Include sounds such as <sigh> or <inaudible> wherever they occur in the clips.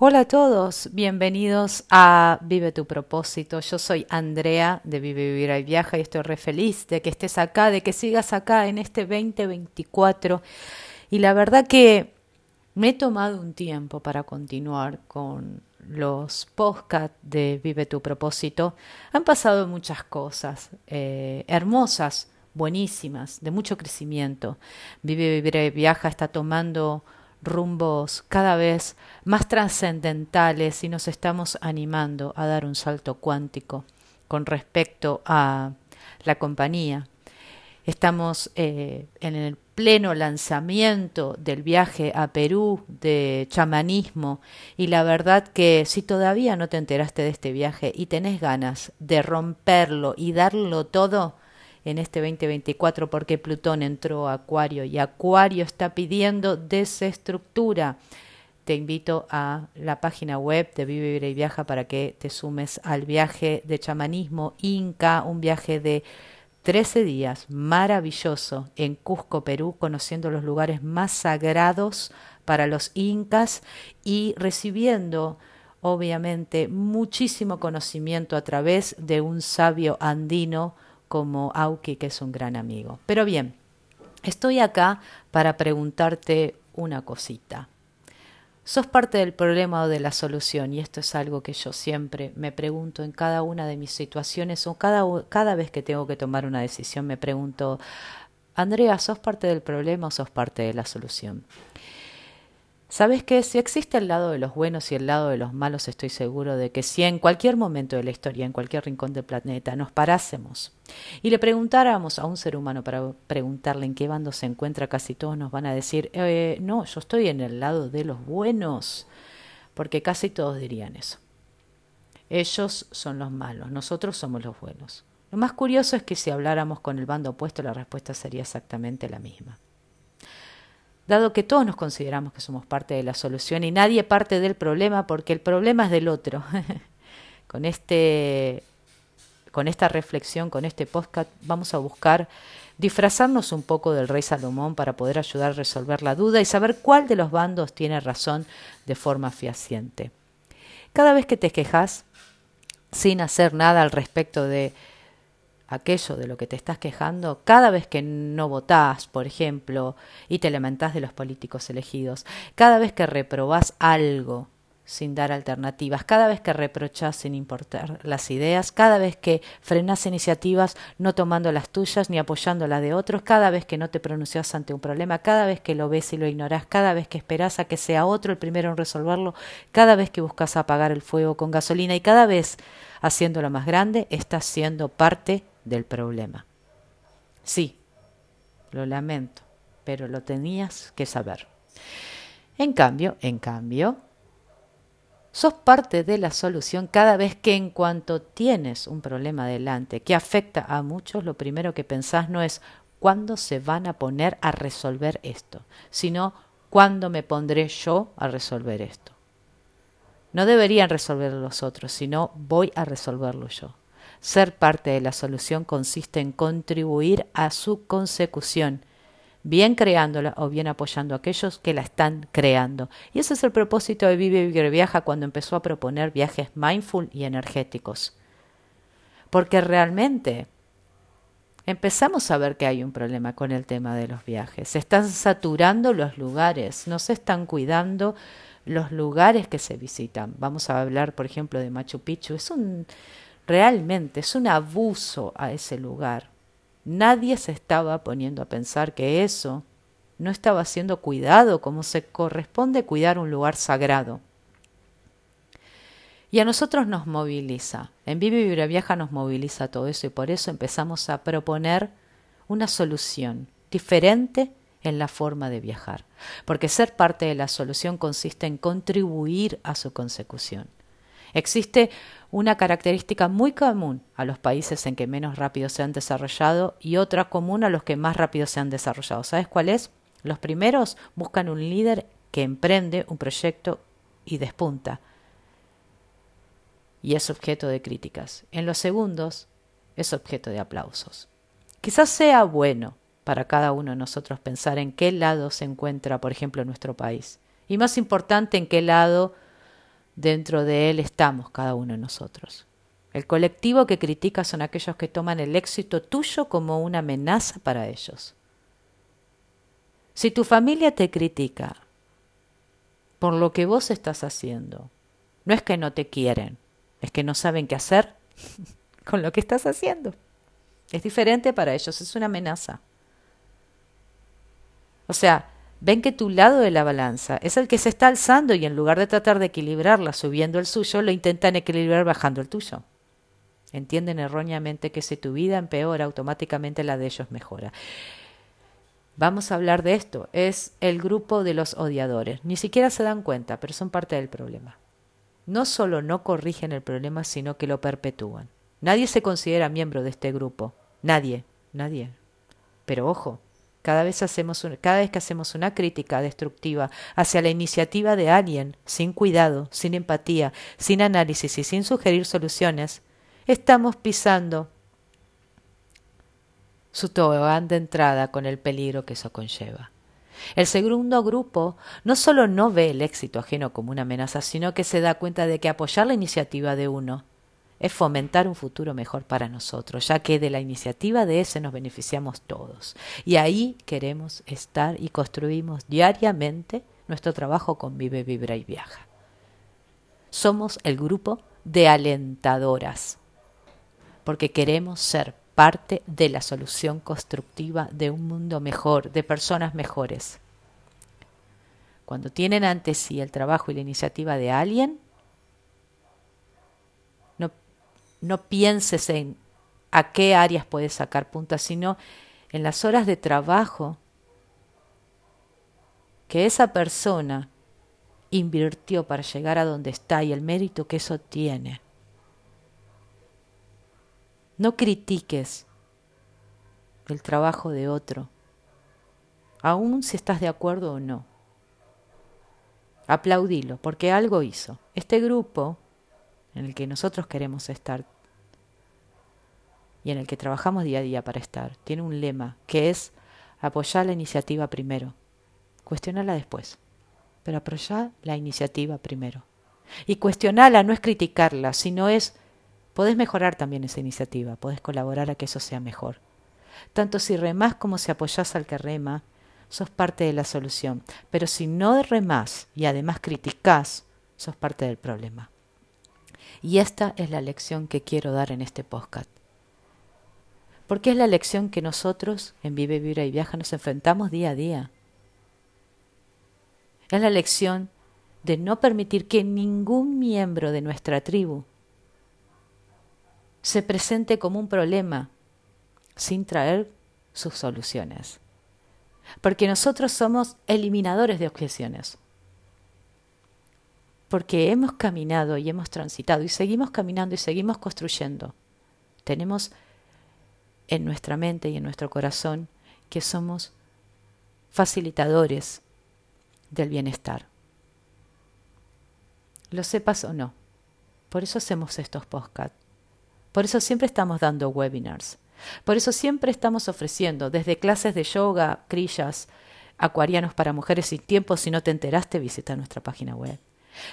Hola a todos, bienvenidos a Vive tu propósito. Yo soy Andrea de Vive, Vivir y Viaja y estoy re feliz de que estés acá, de que sigas acá en este 2024. Y la verdad que me he tomado un tiempo para continuar con los podcasts de Vive tu propósito. Han pasado muchas cosas eh, hermosas, buenísimas, de mucho crecimiento. Vive, Vivir y Viaja está tomando rumbos cada vez más trascendentales y nos estamos animando a dar un salto cuántico con respecto a la compañía. Estamos eh, en el pleno lanzamiento del viaje a Perú de chamanismo y la verdad que si todavía no te enteraste de este viaje y tenés ganas de romperlo y darlo todo, en este 2024 porque Plutón entró a Acuario y Acuario está pidiendo desestructura. Te invito a la página web de Vive, Vive y Viaja para que te sumes al viaje de chamanismo Inca, un viaje de 13 días maravilloso en Cusco, Perú, conociendo los lugares más sagrados para los incas y recibiendo obviamente muchísimo conocimiento a través de un sabio andino como Auki, que es un gran amigo. Pero bien, estoy acá para preguntarte una cosita. ¿Sos parte del problema o de la solución? Y esto es algo que yo siempre me pregunto en cada una de mis situaciones o cada, cada vez que tengo que tomar una decisión me pregunto, Andrea, ¿sos parte del problema o sos parte de la solución? ¿Sabes que si existe el lado de los buenos y el lado de los malos, estoy seguro de que si en cualquier momento de la historia, en cualquier rincón del planeta, nos parásemos y le preguntáramos a un ser humano para preguntarle en qué bando se encuentra, casi todos nos van a decir, eh, no, yo estoy en el lado de los buenos, porque casi todos dirían eso. Ellos son los malos, nosotros somos los buenos. Lo más curioso es que si habláramos con el bando opuesto, la respuesta sería exactamente la misma dado que todos nos consideramos que somos parte de la solución y nadie parte del problema porque el problema es del otro. <laughs> con este con esta reflexión, con este podcast, vamos a buscar disfrazarnos un poco del rey Salomón para poder ayudar a resolver la duda y saber cuál de los bandos tiene razón de forma fehaciente. Cada vez que te quejas sin hacer nada al respecto de aquello de lo que te estás quejando, cada vez que no votás, por ejemplo, y te lamentás de los políticos elegidos, cada vez que reprobás algo sin dar alternativas, cada vez que reprochás sin importar las ideas, cada vez que frenás iniciativas no tomando las tuyas ni apoyando las de otros, cada vez que no te pronuncias ante un problema, cada vez que lo ves y lo ignorás, cada vez que esperás a que sea otro el primero en resolverlo, cada vez que buscas apagar el fuego con gasolina y cada vez haciéndolo más grande, estás siendo parte del problema. Sí, lo lamento, pero lo tenías que saber. En cambio, en cambio, sos parte de la solución cada vez que en cuanto tienes un problema delante que afecta a muchos, lo primero que pensás no es cuándo se van a poner a resolver esto, sino cuándo me pondré yo a resolver esto. No deberían resolverlo los otros, sino voy a resolverlo yo. Ser parte de la solución consiste en contribuir a su consecución, bien creándola o bien apoyando a aquellos que la están creando. Y ese es el propósito de Vive Vivir Viaja cuando empezó a proponer viajes mindful y energéticos. Porque realmente empezamos a ver que hay un problema con el tema de los viajes. Se están saturando los lugares, no se están cuidando los lugares que se visitan. Vamos a hablar, por ejemplo, de Machu Picchu. Es un Realmente es un abuso a ese lugar. Nadie se estaba poniendo a pensar que eso no estaba siendo cuidado como se corresponde cuidar un lugar sagrado. Y a nosotros nos moviliza. En Vive Vibra Viaja nos moviliza todo eso y por eso empezamos a proponer una solución diferente en la forma de viajar. Porque ser parte de la solución consiste en contribuir a su consecución. Existe una característica muy común a los países en que menos rápido se han desarrollado y otra común a los que más rápido se han desarrollado. ¿Sabes cuál es? Los primeros buscan un líder que emprende un proyecto y despunta y es objeto de críticas. En los segundos es objeto de aplausos. Quizás sea bueno para cada uno de nosotros pensar en qué lado se encuentra, por ejemplo, nuestro país. Y más importante, en qué lado dentro de él estamos cada uno de nosotros. El colectivo que critica son aquellos que toman el éxito tuyo como una amenaza para ellos. Si tu familia te critica por lo que vos estás haciendo, no es que no te quieren, es que no saben qué hacer <laughs> con lo que estás haciendo. Es diferente para ellos, es una amenaza. O sea, ven que tu lado de la balanza es el que se está alzando y en lugar de tratar de equilibrarla subiendo el suyo, lo intentan equilibrar bajando el tuyo. Entienden erróneamente que si tu vida empeora, automáticamente la de ellos mejora. Vamos a hablar de esto. Es el grupo de los odiadores. Ni siquiera se dan cuenta, pero son parte del problema. No solo no corrigen el problema, sino que lo perpetúan. Nadie se considera miembro de este grupo. Nadie, nadie. Pero ojo, cada vez, hacemos cada vez que hacemos una crítica destructiva hacia la iniciativa de alguien, sin cuidado, sin empatía, sin análisis y sin sugerir soluciones, estamos pisando su tobogán de entrada con el peligro que eso conlleva. El segundo grupo no solo no ve el éxito ajeno como una amenaza, sino que se da cuenta de que apoyar la iniciativa de uno es fomentar un futuro mejor para nosotros, ya que de la iniciativa de ese nos beneficiamos todos. Y ahí queremos estar y construimos diariamente nuestro trabajo con Vive, Vibra y Viaja. Somos el grupo de alentadoras, porque queremos ser parte de la solución constructiva de un mundo mejor, de personas mejores. Cuando tienen ante sí el trabajo y la iniciativa de alguien, no, no pienses en a qué áreas puedes sacar puntas, sino en las horas de trabajo que esa persona invirtió para llegar a donde está y el mérito que eso tiene. No critiques el trabajo de otro, aun si estás de acuerdo o no. Aplaudilo, porque algo hizo. Este grupo en el que nosotros queremos estar y en el que trabajamos día a día para estar, tiene un lema que es apoyar la iniciativa primero, cuestionarla después, pero apoyar la iniciativa primero. Y cuestionarla no es criticarla, sino es Podés mejorar también esa iniciativa, podés colaborar a que eso sea mejor. Tanto si remás como si apoyás al que rema, sos parte de la solución. Pero si no remás y además criticás, sos parte del problema. Y esta es la lección que quiero dar en este podcast. Porque es la lección que nosotros en Vive, Vibra y Viaja nos enfrentamos día a día. Es la lección de no permitir que ningún miembro de nuestra tribu se presente como un problema sin traer sus soluciones. Porque nosotros somos eliminadores de objeciones. Porque hemos caminado y hemos transitado y seguimos caminando y seguimos construyendo. Tenemos en nuestra mente y en nuestro corazón que somos facilitadores del bienestar. Lo sepas o no. Por eso hacemos estos podcasts por eso siempre estamos dando webinars. Por eso siempre estamos ofreciendo desde clases de yoga, crillas, acuarianos para mujeres sin tiempo. Si no te enteraste, visita nuestra página web.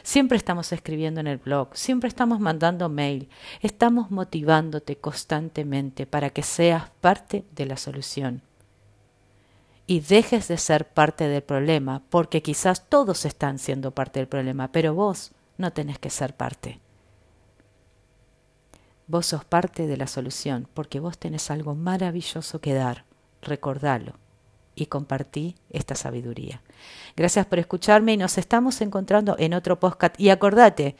Siempre estamos escribiendo en el blog, siempre estamos mandando mail, estamos motivándote constantemente para que seas parte de la solución. Y dejes de ser parte del problema, porque quizás todos están siendo parte del problema, pero vos no tenés que ser parte. Vos sos parte de la solución porque vos tenés algo maravilloso que dar. Recordalo y compartí esta sabiduría. Gracias por escucharme y nos estamos encontrando en otro podcast. Y acordate,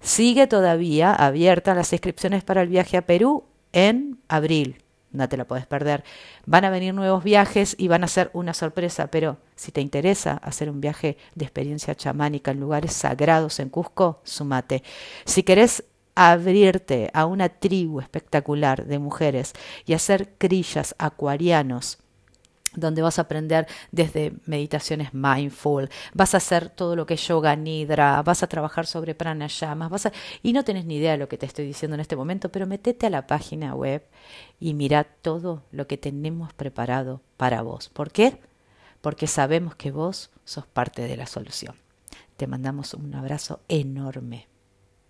sigue todavía abierta las inscripciones para el viaje a Perú en abril. No te la puedes perder. Van a venir nuevos viajes y van a ser una sorpresa, pero si te interesa hacer un viaje de experiencia chamánica en lugares sagrados en Cusco, sumate. Si querés abrirte a una tribu espectacular de mujeres y hacer crillas acuarianos donde vas a aprender desde meditaciones mindful, vas a hacer todo lo que es yoga nidra, vas a trabajar sobre pranayamas, vas a... y no tenés ni idea de lo que te estoy diciendo en este momento, pero metete a la página web y mira todo lo que tenemos preparado para vos. ¿Por qué? Porque sabemos que vos sos parte de la solución. Te mandamos un abrazo enorme.